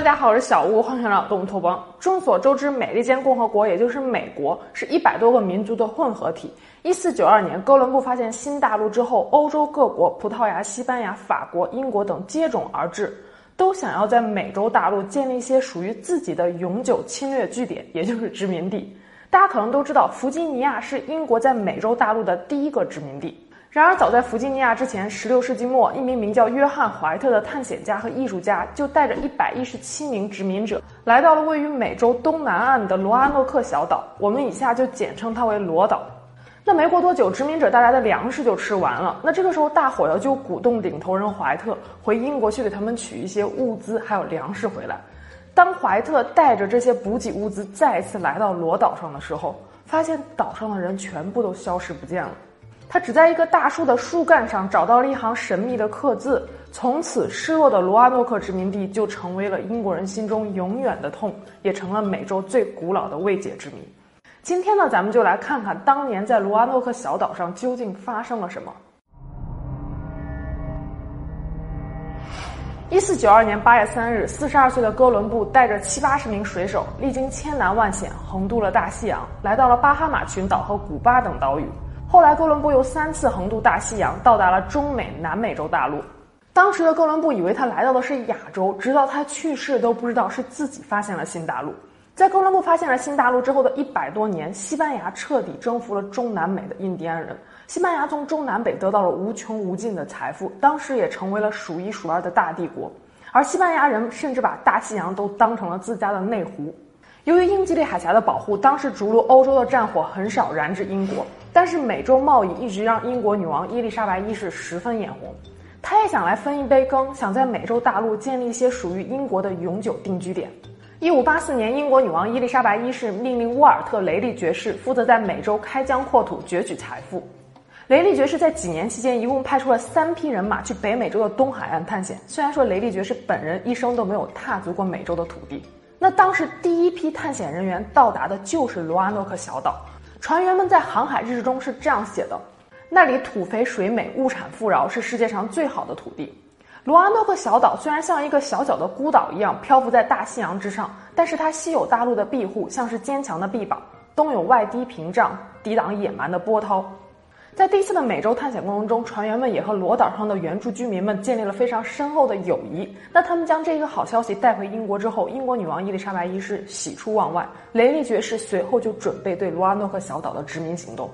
大家好，我是小吴，欢迎来到动物托邦。众所周知，美利坚共和国也就是美国是一百多个民族的混合体。一四九二年，哥伦布发现新大陆之后，欧洲各国，葡萄牙、西班牙、法国、英国等接踵而至，都想要在美洲大陆建立一些属于自己的永久侵略据点，也就是殖民地。大家可能都知道，弗吉尼亚是英国在美洲大陆的第一个殖民地。然而，早在弗吉尼亚之前，16世纪末，一名名叫约翰·怀特的探险家和艺术家就带着117名殖民者来到了位于美洲东南岸的罗阿诺克小岛。我们以下就简称它为罗岛。那没过多久，殖民者带来的粮食就吃完了。那这个时候，大伙儿就鼓动领头人怀特回英国去给他们取一些物资还有粮食回来。当怀特带着这些补给物资再次来到罗岛上的时候，发现岛上的人全部都消失不见了。他只在一个大树的树干上找到了一行神秘的刻字，从此失落的罗阿诺克殖民地就成为了英国人心中永远的痛，也成了美洲最古老的未解之谜。今天呢，咱们就来看看当年在罗阿诺克小岛上究竟发生了什么。一四九二年八月三日，四十二岁的哥伦布带着七八十名水手，历经千难万险，横渡了大西洋，来到了巴哈马群岛和古巴等岛屿。后来，哥伦布又三次横渡大西洋，到达了中美、南美洲大陆。当时的哥伦布以为他来到的是亚洲，直到他去世都不知道是自己发现了新大陆。在哥伦布发现了新大陆之后的一百多年，西班牙彻底征服了中南美的印第安人。西班牙从中南北得到了无穷无尽的财富，当时也成为了数一数二的大帝国。而西班牙人甚至把大西洋都当成了自家的内湖。由于英吉利海峡的保护，当时逐鹿欧洲的战火很少燃至英国。但是美洲贸易一直让英国女王伊丽莎白一世十分眼红，她也想来分一杯羹，想在美洲大陆建立一些属于英国的永久定居点。一五八四年，英国女王伊丽莎白一世命令沃尔特·雷利爵士负责在美洲开疆扩土、攫取财富。雷利爵士在几年期间一共派出了三批人马去北美洲的东海岸探险。虽然说雷利爵士本人一生都没有踏足过美洲的土地，那当时第一批探险人员到达的就是罗阿诺克小岛。船员们在航海日志中是这样写的：“那里土肥水美，物产富饶，是世界上最好的土地。”罗阿诺克小岛虽然像一个小小的孤岛一样漂浮在大西洋之上，但是它稀有大陆的庇护，像是坚强的臂膀，东有外堤屏障，抵挡野蛮的波涛。在第一次的美洲探险过程中，船员们也和罗岛上的原住居民们建立了非常深厚的友谊。那他们将这个好消息带回英国之后，英国女王伊丽莎白一世喜出望外，雷利爵士随后就准备对罗阿诺克小岛的殖民行动。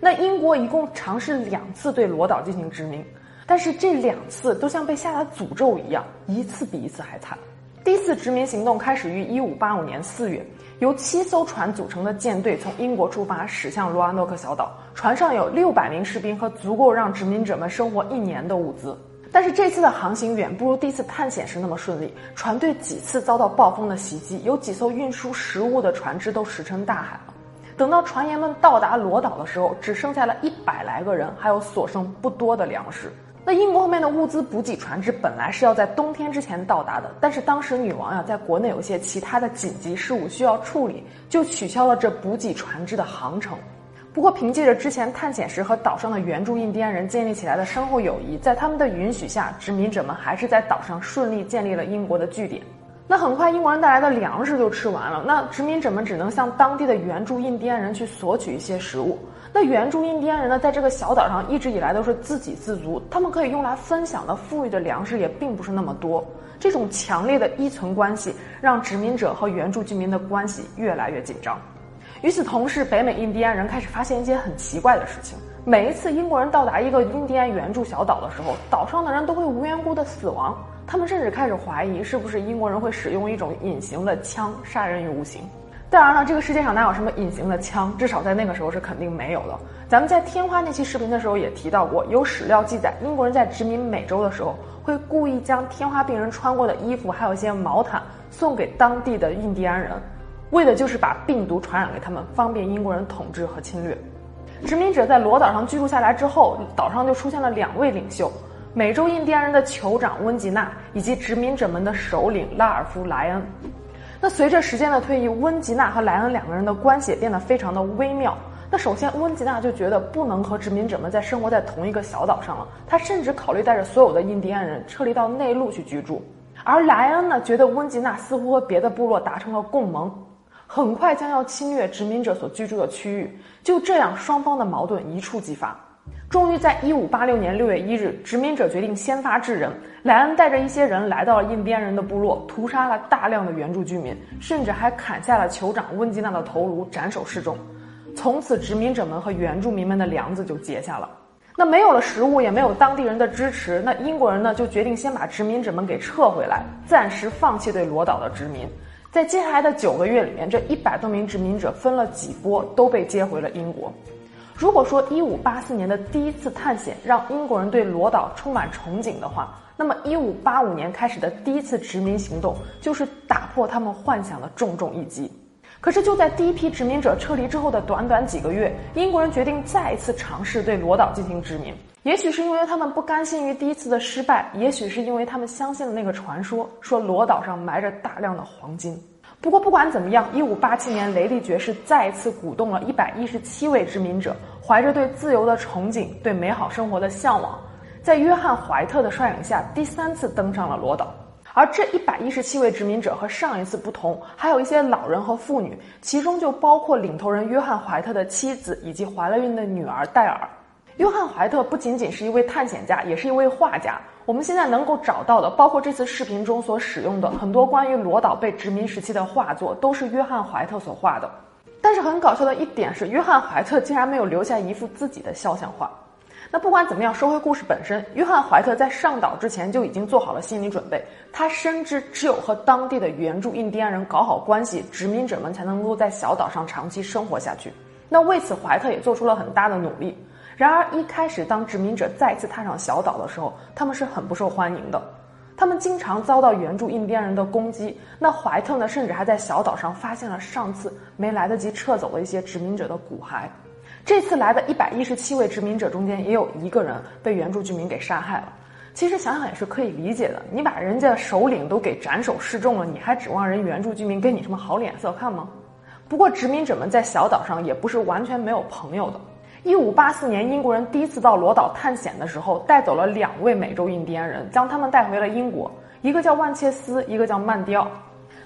那英国一共尝试两次对罗岛进行殖民，但是这两次都像被下了诅咒一样，一次比一次还惨。第一次殖民行动开始于1585年4月。由七艘船组成的舰队从英国出发，驶向罗阿诺克小岛。船上有六百名士兵和足够让殖民者们生活一年的物资。但是这次的航行远不如第一次探险时那么顺利，船队几次遭到暴风的袭击，有几艘运输食物的船只都石沉大海了。等到船员们到达罗岛的时候，只剩下了一百来个人，还有所剩不多的粮食。那英国后面的物资补给船只本来是要在冬天之前到达的，但是当时女王呀在国内有些其他的紧急事务需要处理，就取消了这补给船只的航程。不过凭借着之前探险时和岛上的原住印第安人建立起来的深厚友谊，在他们的允许下，殖民者们还是在岛上顺利建立了英国的据点。那很快英国人带来的粮食就吃完了，那殖民者们只能向当地的原住印第安人去索取一些食物。那原住印第安人呢，在这个小岛上一直以来都是自给自足，他们可以用来分享的富裕的粮食也并不是那么多。这种强烈的依存关系，让殖民者和原住居民的关系越来越紧张。与此同时，北美印第安人开始发现一些很奇怪的事情：每一次英国人到达一个印第安原住小岛的时候，岛上的人都会无缘无故的死亡。他们甚至开始怀疑，是不是英国人会使用一种隐形的枪杀人于无形。当然了，这个世界上哪有什么隐形的枪？至少在那个时候是肯定没有的。咱们在天花那期视频的时候也提到过，有史料记载，英国人在殖民美洲的时候，会故意将天花病人穿过的衣服，还有一些毛毯送给当地的印第安人，为的就是把病毒传染给他们，方便英国人统治和侵略。殖民者在罗岛上居住下来之后，岛上就出现了两位领袖：美洲印第安人的酋长温吉纳，以及殖民者们的首领拉尔夫·莱恩。那随着时间的推移，温吉娜和莱恩两个人的关系也变得非常的微妙。那首先，温吉娜就觉得不能和殖民者们在生活在同一个小岛上了，他甚至考虑带着所有的印第安人撤离到内陆去居住。而莱恩呢，觉得温吉娜似乎和别的部落达成了共盟，很快将要侵略殖民者所居住的区域。就这样，双方的矛盾一触即发。终于在1586年6月1日，殖民者决定先发制人，莱恩带着一些人来到了印第安人的部落，屠杀了大量的原住居民，甚至还砍下了酋长温吉纳的头颅，斩首示众。从此，殖民者们和原住民们的梁子就结下了。那没有了食物，也没有当地人的支持，那英国人呢就决定先把殖民者们给撤回来，暂时放弃对罗岛的殖民。在接下来的九个月里面，这一百多名殖民者分了几波，都被接回了英国。如果说一五八四年的第一次探险让英国人对罗岛充满憧憬的话，那么一五八五年开始的第一次殖民行动就是打破他们幻想的重重一击。可是就在第一批殖民者撤离之后的短短几个月，英国人决定再一次尝试对罗岛进行殖民。也许是因为他们不甘心于第一次的失败，也许是因为他们相信了那个传说，说罗岛上埋着大量的黄金。不过不管怎么样，一五八七年，雷利爵士再次鼓动了一百一十七位殖民者，怀着对自由的憧憬、对美好生活的向往，在约翰·怀特的率领下，第三次登上了罗岛。而这一百一十七位殖民者和上一次不同，还有一些老人和妇女，其中就包括领头人约翰·怀特的妻子以及怀了孕的女儿戴尔。约翰·怀特不仅仅是一位探险家，也是一位画家。我们现在能够找到的，包括这次视频中所使用的很多关于罗岛被殖民时期的画作，都是约翰·怀特所画的。但是很搞笑的一点是，约翰·怀特竟然没有留下一幅自己的肖像画。那不管怎么样，说回故事本身，约翰·怀特在上岛之前就已经做好了心理准备。他深知，只有和当地的原住印第安人搞好关系，殖民者们才能够在小岛上长期生活下去。那为此，怀特也做出了很大的努力。然而，一开始当殖民者再次踏上小岛的时候，他们是很不受欢迎的。他们经常遭到原住印第安人的攻击。那怀特呢，甚至还在小岛上发现了上次没来得及撤走的一些殖民者的骨骸。这次来的一百一十七位殖民者中间，也有一个人被原住居民给杀害了。其实想想也是可以理解的，你把人家首领都给斩首示众了，你还指望人原住居民给你什么好脸色看吗？不过殖民者们在小岛上也不是完全没有朋友的。一五八四年，英国人第一次到罗岛探险的时候，带走了两位美洲印第安人，将他们带回了英国。一个叫万切斯，一个叫曼迪奥。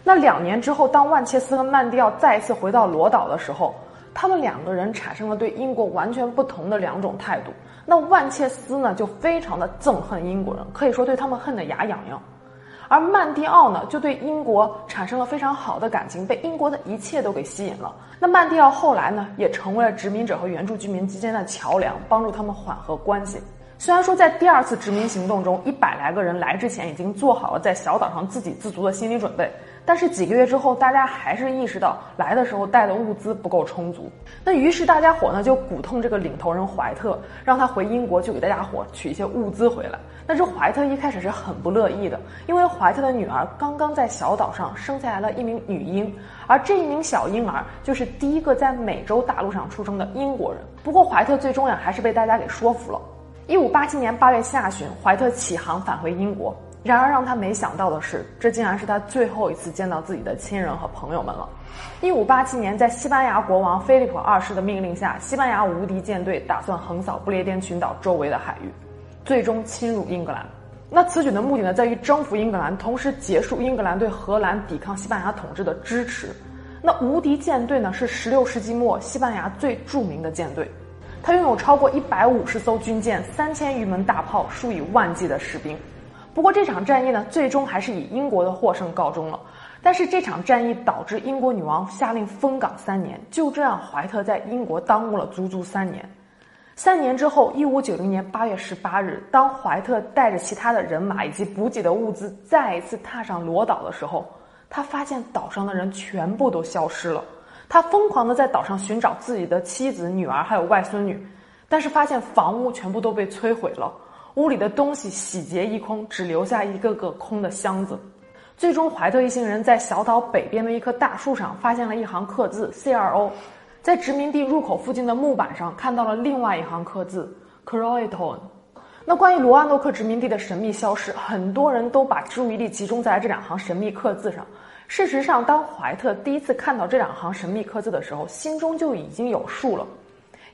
那两年之后，当万切斯和曼迪奥再一次回到罗岛的时候，他们两个人产生了对英国完全不同的两种态度。那万切斯呢，就非常的憎恨英国人，可以说对他们恨得牙痒痒。而曼蒂奥呢，就对英国产生了非常好的感情，被英国的一切都给吸引了。那曼蒂奥后来呢，也成为了殖民者和原住居民之间的桥梁，帮助他们缓和关系。虽然说在第二次殖民行动中，一百来个人来之前已经做好了在小岛上自给自足的心理准备。但是几个月之后，大家还是意识到来的时候带的物资不够充足。那于是大家伙呢就鼓动这个领头人怀特，让他回英国去给大家伙取一些物资回来。但是怀特一开始是很不乐意的，因为怀特的女儿刚刚在小岛上生下来了一名女婴，而这一名小婴儿就是第一个在美洲大陆上出生的英国人。不过怀特最终呀还是被大家给说服了。一五八七年八月下旬，怀特起航返回英国。然而让他没想到的是，这竟然是他最后一次见到自己的亲人和朋友们了。一五八七年，在西班牙国王菲利普二世的命令下，西班牙无敌舰队打算横扫不列颠群岛周围的海域，最终侵入英格兰。那此举的目的呢，在于征服英格兰，同时结束英格兰对荷兰抵抗西班牙统治的支持。那无敌舰队呢，是十六世纪末西班牙最著名的舰队，它拥有超过一百五十艘军舰、三千余门大炮、数以万计的士兵。不过这场战役呢，最终还是以英国的获胜告终了。但是这场战役导致英国女王下令封港三年，就这样怀特在英国耽误了足足三年。三年之后，一五九零年八月十八日，当怀特带着其他的人马以及补给的物资再一次踏上罗岛的时候，他发现岛上的人全部都消失了。他疯狂地在岛上寻找自己的妻子、女儿还有外孙女，但是发现房屋全部都被摧毁了。屋里的东西洗劫一空，只留下一个个空的箱子。最终，怀特一行人在小岛北边的一棵大树上发现了一行刻字 “C R O”。在殖民地入口附近的木板上看到了另外一行刻字 “Croaton”。那关于罗安诺克殖民地的神秘消失，很多人都把注意力集中在这两行神秘刻字上。事实上，当怀特第一次看到这两行神秘刻字的时候，心中就已经有数了。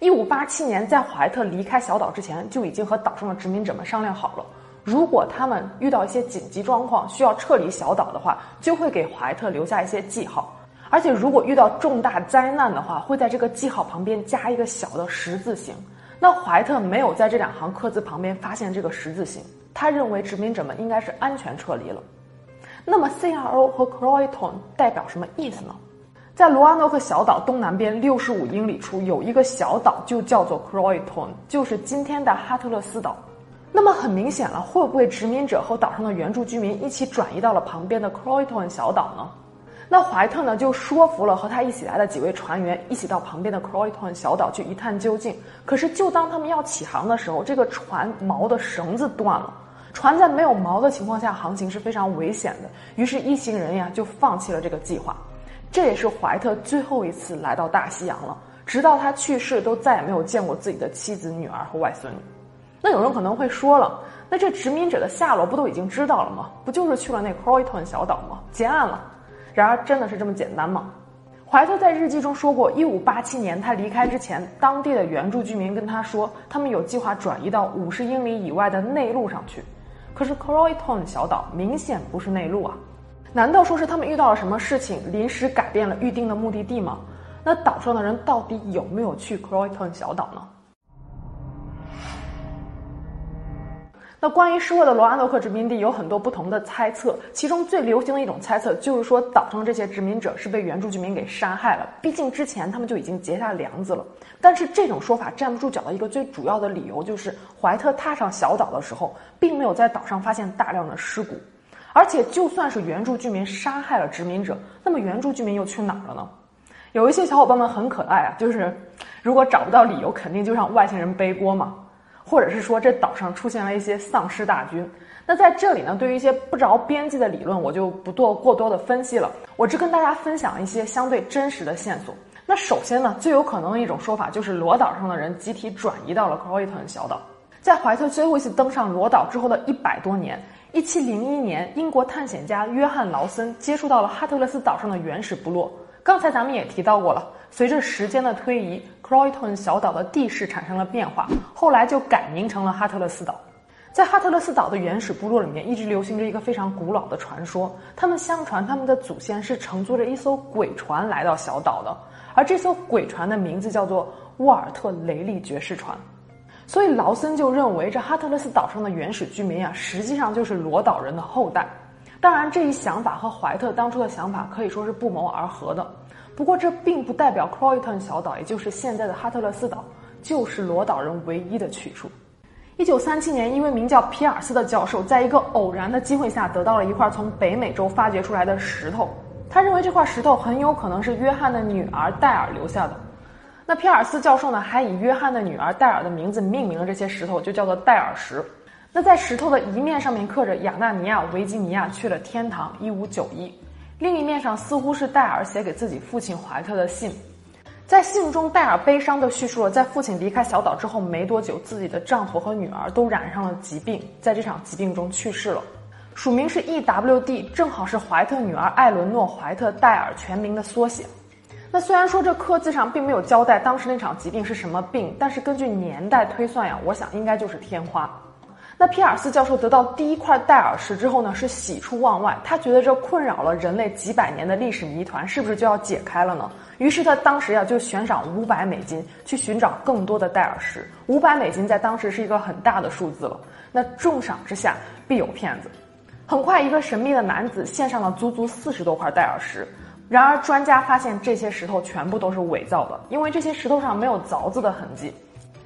一五八七年，在怀特离开小岛之前，就已经和岛上的殖民者们商量好了。如果他们遇到一些紧急状况需要撤离小岛的话，就会给怀特留下一些记号。而且如果遇到重大灾难的话，会在这个记号旁边加一个小的十字形。那怀特没有在这两行刻字旁边发现这个十字形，他认为殖民者们应该是安全撤离了。那么 CRO 和 Croton 代表什么意思呢？在罗安诺克小岛东南边六十五英里处有一个小岛，就叫做 Croton，就是今天的哈特勒斯岛。那么很明显了，会不会殖民者和岛上的原住居民一起转移到了旁边的 Croton 小岛呢？那怀特呢就说服了和他一起来的几位船员，一起到旁边的 Croton 小岛去一探究竟。可是就当他们要起航的时候，这个船锚的绳子断了，船在没有锚的情况下航行是非常危险的。于是，一行人呀就放弃了这个计划。这也是怀特最后一次来到大西洋了，直到他去世都再也没有见过自己的妻子、女儿和外孙女。那有人可能会说了，那这殖民者的下落不都已经知道了吗？不就是去了那 Croton 小岛吗？结案了。然而，真的是这么简单吗？怀特在日记中说过，一五八七年他离开之前，当地的原住居民跟他说，他们有计划转移到五十英里以外的内陆上去。可是 Croton 小岛明显不是内陆啊，难道说是他们遇到了什么事情，临时改变了预定的目的地吗？那岛上的人到底有没有去 Croyton 小岛呢？那关于失落的罗安诺克殖民地有很多不同的猜测，其中最流行的一种猜测就是说，岛上这些殖民者是被原住居民给杀害了。毕竟之前他们就已经结下梁子了。但是这种说法站不住脚的一个最主要的理由就是，怀特踏上小岛的时候，并没有在岛上发现大量的尸骨，而且就算是原住居民杀害了殖民者，那么原住居民又去哪儿了呢？有一些小伙伴们很可爱啊，就是如果找不到理由，肯定就让外星人背锅嘛。或者是说这岛上出现了一些丧尸大军，那在这里呢，对于一些不着边际的理论，我就不做过多的分析了。我只跟大家分享一些相对真实的线索。那首先呢，最有可能的一种说法就是罗岛上的人集体转移到了 Croton 小岛。在怀特最后一次登上罗岛之后的一百多年，一七零一年，英国探险家约翰劳森接触到了哈特勒斯岛上的原始部落。刚才咱们也提到过了，随着时间的推移，Croton 小岛的地势产生了变化，后来就改名成了哈特勒斯岛。在哈特勒斯岛的原始部落里面，一直流行着一个非常古老的传说，他们相传他们的祖先是乘坐着一艘鬼船来到小岛的，而这艘鬼船的名字叫做沃尔特雷利爵士船。所以劳森就认为，这哈特勒斯岛上的原始居民啊，实际上就是罗岛人的后代。当然，这一想法和怀特当初的想法可以说是不谋而合的。不过，这并不代表 Croyton 小岛，也就是现在的哈特勒斯岛，就是罗岛人唯一的去处。一九三七年，一位名叫皮尔斯的教授，在一个偶然的机会下，得到了一块从北美洲发掘出来的石头。他认为这块石头很有可能是约翰的女儿戴尔留下的。那皮尔斯教授呢，还以约翰的女儿戴尔的名字命名了这些石头，就叫做戴尔石。那在石头的一面上面刻着亚纳尼亚·维吉尼亚去了天堂，一五九一，另一面上似乎是戴尔写给自己父亲怀特的信。在信中，戴尔悲伤地叙述了在父亲离开小岛之后没多久，自己的丈夫和女儿都染上了疾病，在这场疾病中去世了。署名是 E W D，正好是怀特女儿艾伦诺·怀特·戴尔全名的缩写。那虽然说这刻字上并没有交代当时那场疾病是什么病，但是根据年代推算呀，我想应该就是天花。那皮尔斯教授得到第一块戴尔石之后呢，是喜出望外。他觉得这困扰了人类几百年的历史谜团是不是就要解开了呢？于是他当时呀就悬赏五百美金去寻找更多的戴尔石。五百美金在当时是一个很大的数字了。那重赏之下必有骗子。很快，一个神秘的男子献上了足足四十多块戴尔石。然而，专家发现这些石头全部都是伪造的，因为这些石头上没有凿子的痕迹。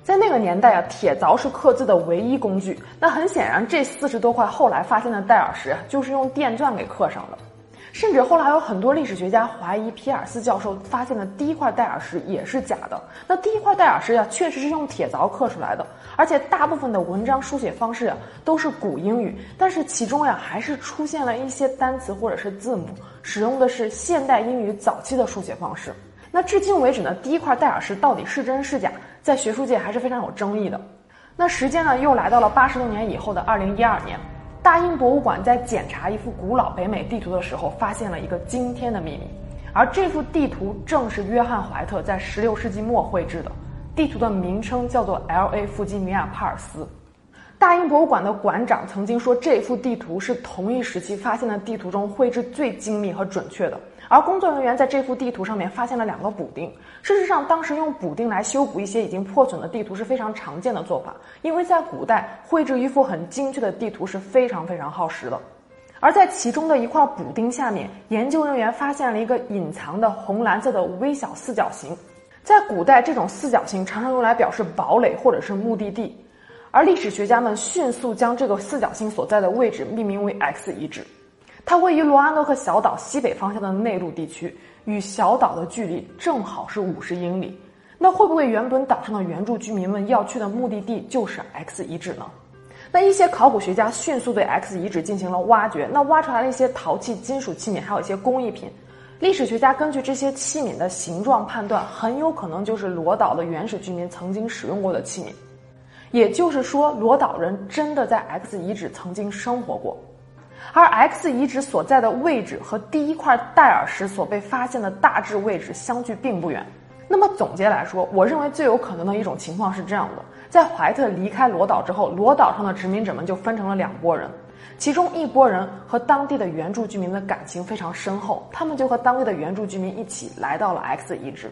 在那个年代啊，铁凿是刻字的唯一工具。那很显然，这四十多块后来发现的戴尔石就是用电钻给刻上的。甚至后来有很多历史学家怀疑皮尔斯教授发现的第一块戴尔石也是假的。那第一块戴尔石呀，确实是用铁凿刻出来的，而且大部分的文章书写方式啊都是古英语，但是其中呀还是出现了一些单词或者是字母，使用的是现代英语早期的书写方式。那至今为止呢，第一块戴尔石到底是真是假？在学术界还是非常有争议的。那时间呢，又来到了八十多年以后的二零一二年，大英博物馆在检查一幅古老北美地图的时候，发现了一个惊天的秘密。而这幅地图正是约翰怀特在十六世纪末绘制的。地图的名称叫做 L.A. 弗吉尼亚帕尔斯。大英博物馆的馆长曾经说，这幅地图是同一时期发现的地图中绘制最精密和准确的。而工作人员在这幅地图上面发现了两个补丁。事实上，当时用补丁来修补一些已经破损的地图是非常常见的做法，因为在古代绘制一幅很精确的地图是非常非常耗时的。而在其中的一块补丁下面，研究人员发现了一个隐藏的红蓝色的微小四角形。在古代，这种四角形常常用来表示堡垒或者是目的地。而历史学家们迅速将这个四角星所在的位置命名为 X 遗址，它位于罗阿诺克小岛西北方向的内陆地区，与小岛的距离正好是五十英里。那会不会原本岛上的原住居民们要去的目的地就是 X 遗址呢？那一些考古学家迅速对 X 遗址进行了挖掘，那挖出来了一些陶器、金属器皿，还有一些工艺品。历史学家根据这些器皿的形状判断，很有可能就是罗岛的原始居民曾经使用过的器皿。也就是说，罗岛人真的在 X 遗址曾经生活过，而 X 遗址所在的位置和第一块戴尔石所被发现的大致位置相距并不远。那么总结来说，我认为最有可能的一种情况是这样的：在怀特离开罗岛之后，罗岛上的殖民者们就分成了两拨人，其中一拨人和当地的原住居民的感情非常深厚，他们就和当地的原住居民一起来到了 X 遗址。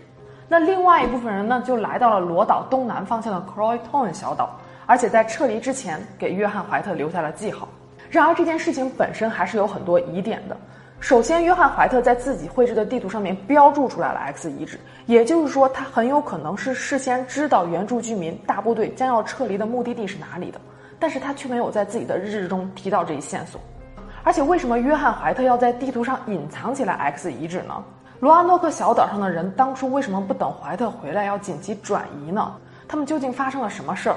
那另外一部分人呢，就来到了罗岛东南方向的 Croyton 小岛，而且在撤离之前给约翰怀特留下了记号。然而这件事情本身还是有很多疑点的。首先，约翰怀特在自己绘制的地图上面标注出来了 X 遗址，也就是说他很有可能是事先知道原住居民大部队将要撤离的目的地是哪里的，但是他却没有在自己的日志中提到这一线索。而且，为什么约翰怀特要在地图上隐藏起来 X 遗址呢？罗阿诺克小岛上的人当初为什么不等怀特回来要紧急转移呢？他们究竟发生了什么事儿？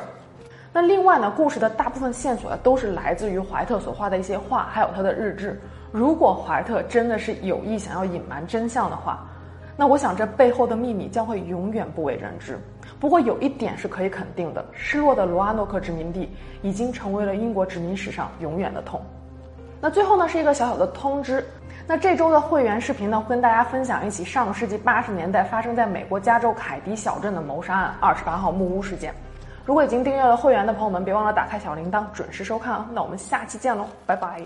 那另外呢？故事的大部分线索都是来自于怀特所画的一些画，还有他的日志。如果怀特真的是有意想要隐瞒真相的话，那我想这背后的秘密将会永远不为人知。不过有一点是可以肯定的：失落的罗阿诺克殖民地已经成为了英国殖民史上永远的痛。那最后呢，是一个小小的通知。那这周的会员视频呢，跟大家分享一起上个世纪八十年代发生在美国加州凯迪小镇的谋杀案——二十八号木屋事件。如果已经订阅了会员的朋友们，别忘了打开小铃铛，准时收看啊。那我们下期见喽，拜拜。